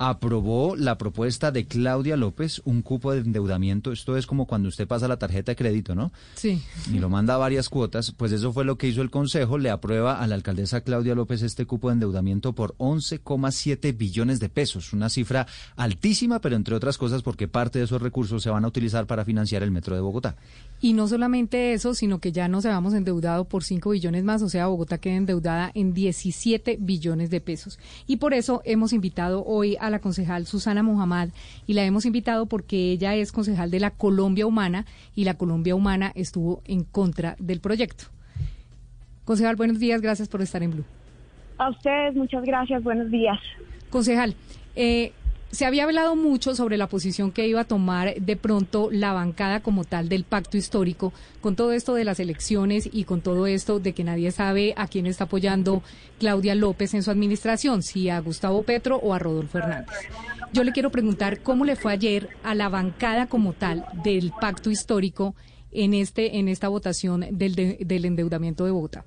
aprobó la propuesta de Claudia López, un cupo de endeudamiento. Esto es como cuando usted pasa la tarjeta de crédito, ¿no? Sí. Y lo manda a varias cuotas. Pues eso fue lo que hizo el Consejo. Le aprueba a la alcaldesa Claudia López este cupo de endeudamiento por 11,7 billones de pesos. Una cifra altísima, pero entre otras cosas porque parte de esos recursos se van a utilizar para financiar el metro de Bogotá. Y no solamente eso, sino que ya nos habíamos endeudado por 5 billones más, o sea, Bogotá queda endeudada en 17 billones de pesos. Y por eso hemos invitado hoy a la concejal Susana Muhammad y la hemos invitado porque ella es concejal de la Colombia Humana y la Colombia Humana estuvo en contra del proyecto. Concejal, buenos días, gracias por estar en Blue. A ustedes, muchas gracias, buenos días. Concejal, eh, se había hablado mucho sobre la posición que iba a tomar de pronto la bancada como tal del pacto histórico, con todo esto de las elecciones y con todo esto de que nadie sabe a quién está apoyando Claudia López en su administración, si a Gustavo Petro o a Rodolfo Hernández. Yo le quiero preguntar cómo le fue ayer a la bancada como tal del pacto histórico en este en esta votación del, de, del endeudamiento de Bogotá.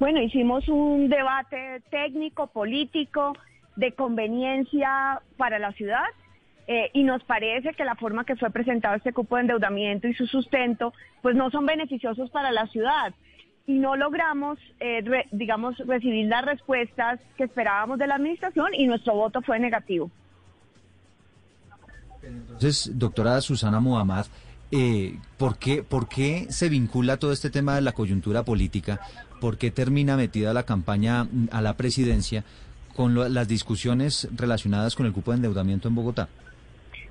Bueno, hicimos un debate técnico, político, de conveniencia para la ciudad eh, y nos parece que la forma que fue presentado este cupo de endeudamiento y su sustento pues no son beneficiosos para la ciudad y no logramos, eh, re, digamos, recibir las respuestas que esperábamos de la administración y nuestro voto fue negativo. Entonces, doctora Susana Muhammad, eh, ¿por, qué, ¿por qué se vincula todo este tema de la coyuntura política? ¿Por qué termina metida la campaña a la presidencia con lo, las discusiones relacionadas con el cupo de endeudamiento en Bogotá?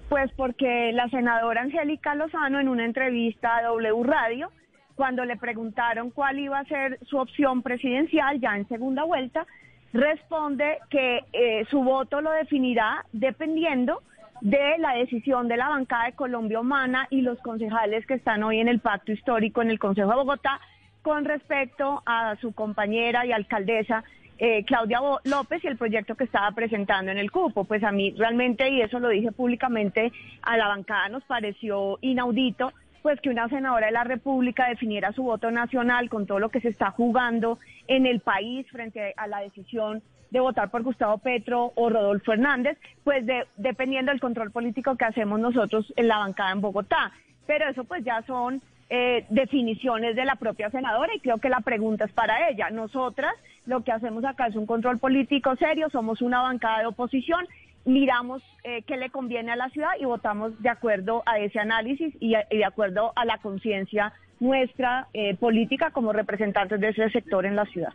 Pues porque la senadora Angélica Lozano en una entrevista a W Radio, cuando le preguntaron cuál iba a ser su opción presidencial ya en segunda vuelta, responde que eh, su voto lo definirá dependiendo de la decisión de la bancada de Colombia Humana y los concejales que están hoy en el pacto histórico en el Consejo de Bogotá con respecto a su compañera y alcaldesa eh, Claudia López y el proyecto que estaba presentando en el cupo. Pues a mí realmente, y eso lo dije públicamente, a la bancada nos pareció inaudito pues que una senadora de la República definiera su voto nacional con todo lo que se está jugando en el país frente a la decisión de votar por Gustavo Petro o Rodolfo Hernández, pues de, dependiendo del control político que hacemos nosotros en la bancada en Bogotá. Pero eso pues ya son eh, definiciones de la propia senadora y creo que la pregunta es para ella. Nosotras lo que hacemos acá es un control político serio, somos una bancada de oposición, miramos eh, qué le conviene a la ciudad y votamos de acuerdo a ese análisis y, de acuerdo a la conciencia nuestra eh, política como representantes de ese sector en la ciudad.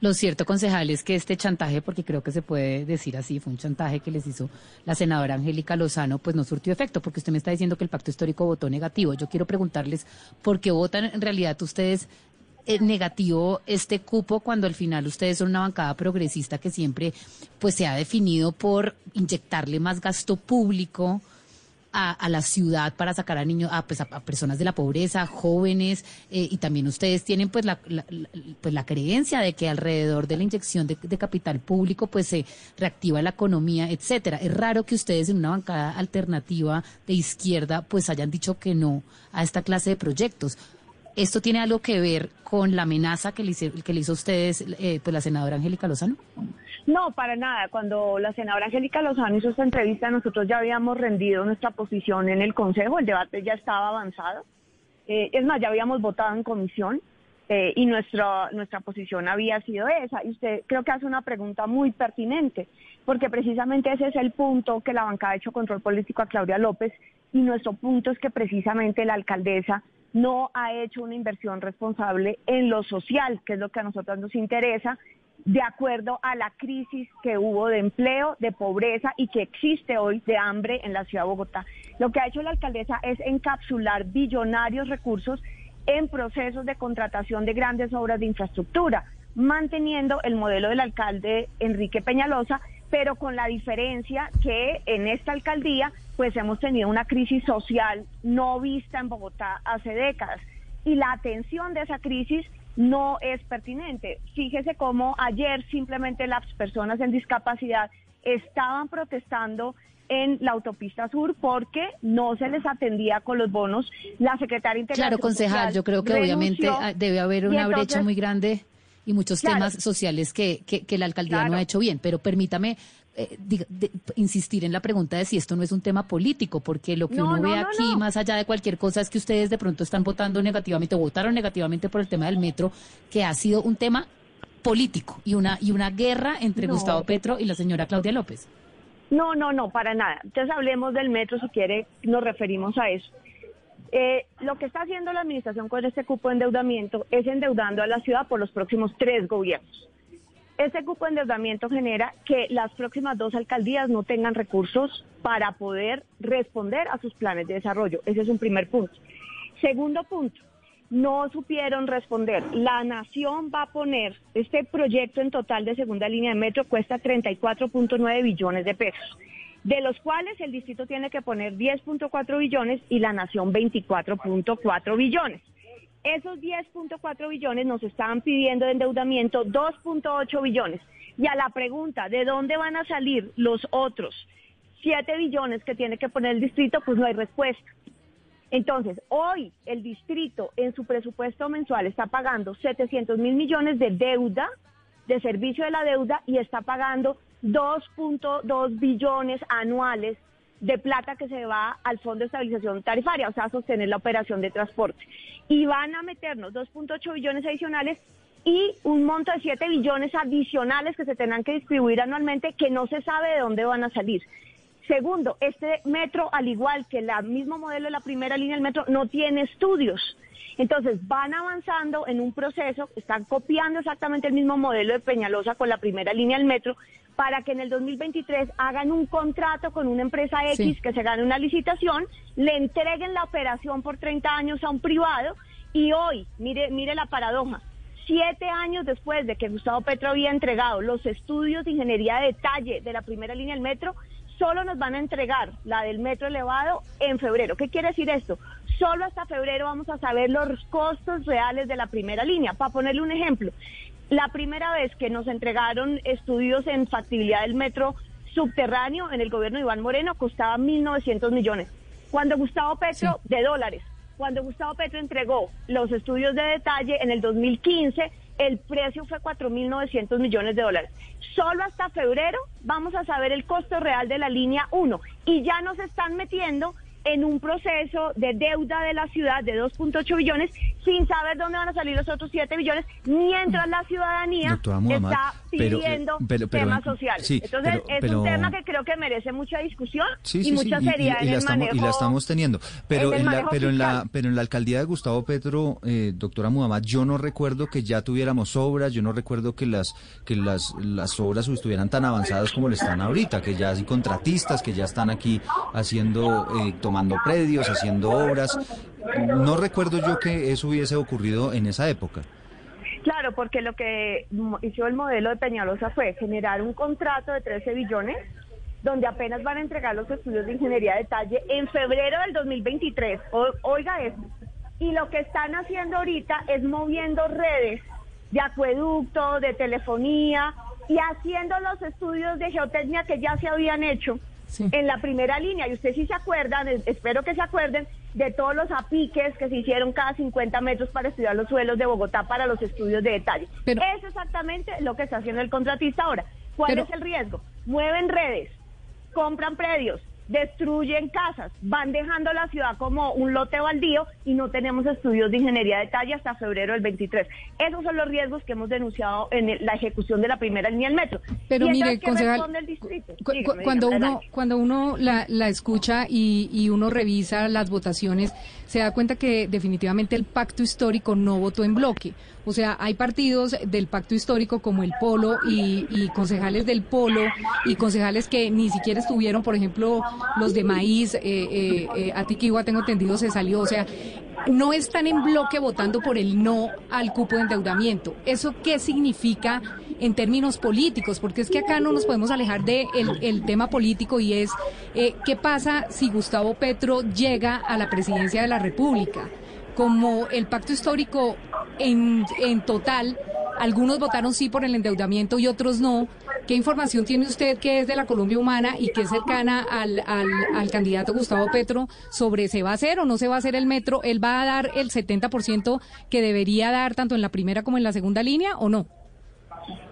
Lo cierto, concejal, es que este chantaje, porque creo que se puede decir así, fue un chantaje que les hizo la senadora Angélica Lozano, pues no surtió efecto, porque usted me está diciendo que el pacto histórico votó negativo. Yo quiero preguntarles por qué votan en realidad ustedes negativo este cupo cuando al final ustedes son una bancada progresista que siempre pues se ha definido por inyectarle más gasto público a, la ciudad para sacar a niños, a, pues a, personas de la pobreza, jóvenes, eh, y también ustedes tienen pues la, pues la creencia de que alrededor de la inyección de, de, capital público pues se reactiva la economía, etcétera. Es raro que ustedes en una bancada alternativa de izquierda pues hayan dicho que no a esta clase de proyectos. ¿Esto tiene algo que ver con la amenaza que le, hizo, que le hizo a ustedes eh, pues la senadora Angélica Lozano? No, para nada. Cuando la senadora Angélica Lozano hizo esta entrevista, nosotros ya habíamos rendido nuestra posición en el Consejo, el debate ya estaba avanzado. Eh, es más, ya habíamos votado en comisión eh, y nuestra, nuestra posición había sido esa. Y usted creo que hace una pregunta muy pertinente, porque precisamente ese es el punto que la bancada ha hecho control político a Claudia López y nuestro punto es que precisamente la alcaldesa no ha hecho una inversión responsable en lo social, que es lo que a nosotros nos interesa, de acuerdo a la crisis que hubo de empleo, de pobreza y que existe hoy de hambre en la ciudad de Bogotá. Lo que ha hecho la alcaldesa es encapsular billonarios recursos en procesos de contratación de grandes obras de infraestructura. manteniendo el modelo del alcalde Enrique Peñalosa, pero con la diferencia que en esta alcaldía pues hemos tenido una crisis social no vista en Bogotá hace décadas y la atención de esa crisis no es pertinente. Fíjese cómo ayer simplemente las personas en discapacidad estaban protestando en la autopista sur porque no se les atendía con los bonos. La secretaria interior. Claro, concejal, yo creo que obviamente ah, debe haber una brecha muy grande y muchos temas sociales que, que, la alcaldía no ha hecho bien. Pero permítame eh, insistir en la pregunta de si esto no es un tema político, porque lo que uno ve aquí, más allá de cualquier cosa, es que ustedes de pronto están votando negativamente, votaron negativamente por el tema del metro, que ha sido un tema político y una, y una guerra entre Gustavo Petro y la señora Claudia López. No, no, no, para nada. Entonces hablemos del metro, si quiere, nos referimos a eso. Eh, lo que está haciendo la administración con este cupo de endeudamiento es endeudando a la ciudad por los próximos tres gobiernos. Este cupo de endeudamiento genera que las próximas dos alcaldías no tengan recursos para poder responder a sus planes de desarrollo. Ese es un primer punto. Segundo punto, no supieron responder. La nación va a poner, este proyecto en total de segunda línea de metro cuesta 34.9 billones de pesos, de los cuales el distrito tiene que poner 10.4 billones y la nación 24.4 billones. Esos 10.4 billones nos estaban pidiendo de endeudamiento 2.8 billones. Y a la pregunta, ¿de dónde van a salir los otros 7 billones que tiene que poner el distrito? Pues no hay respuesta. Entonces, hoy el distrito en su presupuesto mensual está pagando 700 mil millones de deuda, de servicio de la deuda, y está pagando 2.2 billones anuales de plata que se va al Fondo de Estabilización Tarifaria, o sea, a sostener la operación de transporte. Y van a meternos 2.8 billones adicionales y un monto de 7 billones adicionales que se tendrán que distribuir anualmente que no se sabe de dónde van a salir. Segundo, este metro, al igual que el mismo modelo de la primera línea del metro, no tiene estudios. Entonces van avanzando en un proceso, están copiando exactamente el mismo modelo de Peñalosa con la primera línea del metro para que en el 2023 hagan un contrato con una empresa X que se gane una licitación, le entreguen la operación por 30 años a un privado y hoy, mire, mire la paradoja, siete años después de que Gustavo Petro había entregado los estudios de ingeniería de detalle de la primera línea del metro, solo nos van a entregar la del metro elevado en febrero. ¿Qué quiere decir esto? Solo hasta febrero vamos a saber los costos reales de la primera línea. Para ponerle un ejemplo, la primera vez que nos entregaron estudios en factibilidad del metro subterráneo en el gobierno de Iván Moreno costaba 1.900 millones. Cuando Gustavo Petro, de dólares, cuando Gustavo Petro entregó los estudios de detalle en el 2015, el precio fue 4.900 millones de dólares. Solo hasta febrero vamos a saber el costo real de la línea 1 y ya nos están metiendo en un proceso de deuda de la ciudad de 2.8 billones sin saber dónde van a salir los otros 7 billones, mientras la ciudadanía está pidiendo temas sociales. Entonces, es un tema que creo que merece mucha discusión y mucha seriedad en el manejo. Y la estamos teniendo. Pero en, la, pero en la, pero en la alcaldía de Gustavo Petro, eh, doctora Muhammad, yo no recuerdo que ya tuviéramos obras, yo no recuerdo que las que las, las obras estuvieran tan avanzadas como lo están ahorita, que ya hay contratistas que ya están aquí haciendo, eh, tomando predios, haciendo obras. No recuerdo yo que eso hubiese ocurrido en esa época. Claro, porque lo que hizo el modelo de Peñalosa fue generar un contrato de 13 billones donde apenas van a entregar los estudios de ingeniería de detalle en febrero del 2023. oiga esto. Y lo que están haciendo ahorita es moviendo redes de acueducto, de telefonía y haciendo los estudios de geotecnia que ya se habían hecho en la primera línea. Y ustedes sí se acuerdan, espero que se acuerden, de todos los apiques que se hicieron cada 50 metros para estudiar los suelos de Bogotá para los estudios de detalle. Pero, es exactamente lo que está haciendo el contratista ahora. ¿Cuál es el riesgo? Mueven redes, compran predios, destruyen casas, van dejando la ciudad como un lote baldío y no tenemos estudios de ingeniería de detalle hasta febrero del 23. Esos son los riesgos que hemos denunciado en la ejecución de la primera línea del metro. Pero mire, concejal, cuando, uno, cuando uno la, la escucha y, y uno revisa las votaciones, se da cuenta que definitivamente el pacto histórico no votó en bloque. O sea, hay partidos del pacto histórico como el Polo y, concejales del Polo y concejales que ni siquiera estuvieron, por ejemplo, los de Maíz, eh, eh, eh tengo entendido, se salió. O sea, no están en bloque votando por el no al cupo de endeudamiento. ¿Eso qué significa en términos políticos? Porque es que acá no nos podemos alejar del de el tema político y es eh, qué pasa si Gustavo Petro llega a la presidencia de la República. Como el pacto histórico en, en total, algunos votaron sí por el endeudamiento y otros no. ¿Qué información tiene usted que es de la Colombia Humana y que es cercana al, al, candidato Gustavo Petro sobre se va a hacer o no se va a hacer el metro? ¿Él va a dar el 70% que debería dar tanto en la primera como en la segunda línea o no?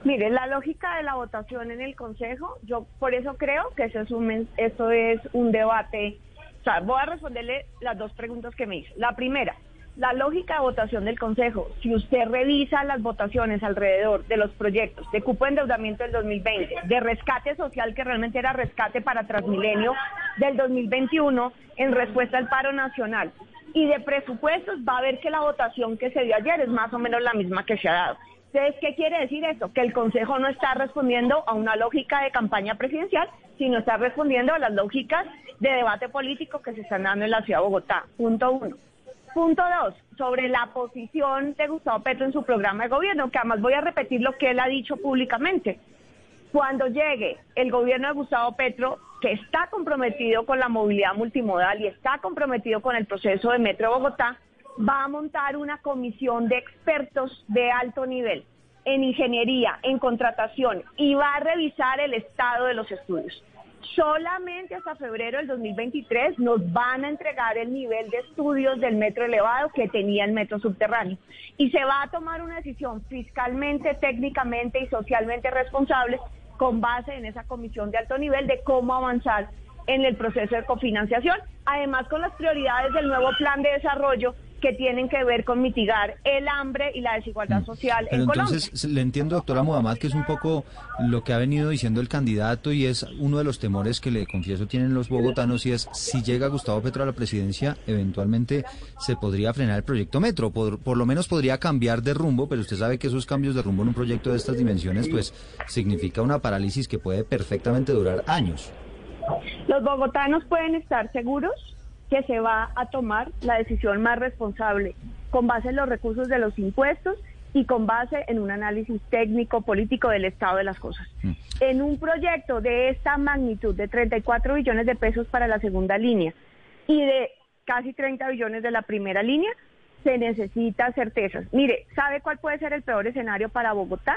Mire, la lógica de la votación en el Consejo, yo por eso creo que eso es un, esto es un debate. O sea, voy a responderle las dos preguntas que me hizo. La primera, la lógica de votación del Consejo, si usted revisa las votaciones alrededor de los proyectos de cupo de endeudamiento del 2020, de rescate social, que realmente era rescate para Transmilenio del 2021 en respuesta al paro nacional, y de presupuestos, va a ver que la votación que se dio ayer es más o menos la misma que se ha dado. Entonces, ¿qué quiere decir esto? Que el Consejo no está respondiendo a una lógica de campaña presidencial, sino está respondiendo a las lógicas de debate político que se están dando en la ciudad de Bogotá. Punto uno. Punto dos, sobre la posición de Gustavo Petro en su programa de gobierno, que además voy a repetir lo que él ha dicho públicamente. Cuando llegue el gobierno de Gustavo Petro, que está comprometido con la movilidad multimodal y está comprometido con el proceso de Metro Bogotá, va a montar una comisión de expertos de alto nivel en ingeniería, en contratación y va a revisar el estado de los estudios. Solamente hasta febrero del 2023 nos van a entregar el nivel de estudios del metro elevado que tenía el metro subterráneo. Y se va a tomar una decisión fiscalmente, técnicamente y socialmente responsable con base en esa comisión de alto nivel de cómo avanzar en el proceso de cofinanciación, además con las prioridades del nuevo plan de desarrollo que tienen que ver con mitigar el hambre y la desigualdad mm. social Pero en entonces, le entiendo, doctora Muhammad, que es un poco lo que ha venido diciendo el candidato y es uno de los temores que le confieso tienen los bogotanos y es si llega Gustavo Petro a la presidencia, eventualmente se podría frenar el proyecto Metro, por, por lo menos podría cambiar de rumbo, pero usted sabe que esos cambios de rumbo en un proyecto de estas dimensiones pues significa una parálisis que puede perfectamente durar años. Los bogotanos pueden estar seguros que se va a tomar la decisión más responsable con base en los recursos de los impuestos y con base en un análisis técnico político del estado de las cosas. Mm. En un proyecto de esta magnitud de 34 billones de pesos para la segunda línea y de casi 30 billones de la primera línea, se necesita certezas. Mire, ¿sabe cuál puede ser el peor escenario para Bogotá?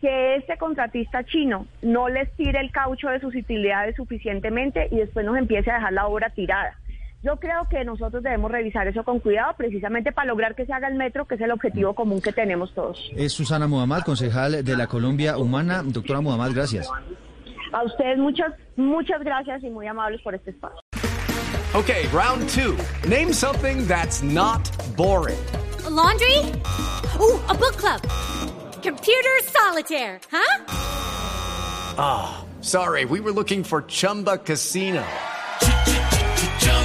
Que este contratista chino no les tire el caucho de sus utilidades suficientemente y después nos empiece a dejar la obra tirada. Yo creo que nosotros debemos revisar eso con cuidado, precisamente para lograr que se haga el metro, que es el objetivo común que tenemos todos. Es Susana Muhammad, concejal de la Colombia Humana. Doctora Muhammad, gracias. A ustedes muchas, muchas gracias y muy amables por este espacio. Okay, round two. Name something that's not boring. laundry? Ooh, a book club. Computer solitaire, huh? Ah, oh, sorry, we were looking for Chumba Casino.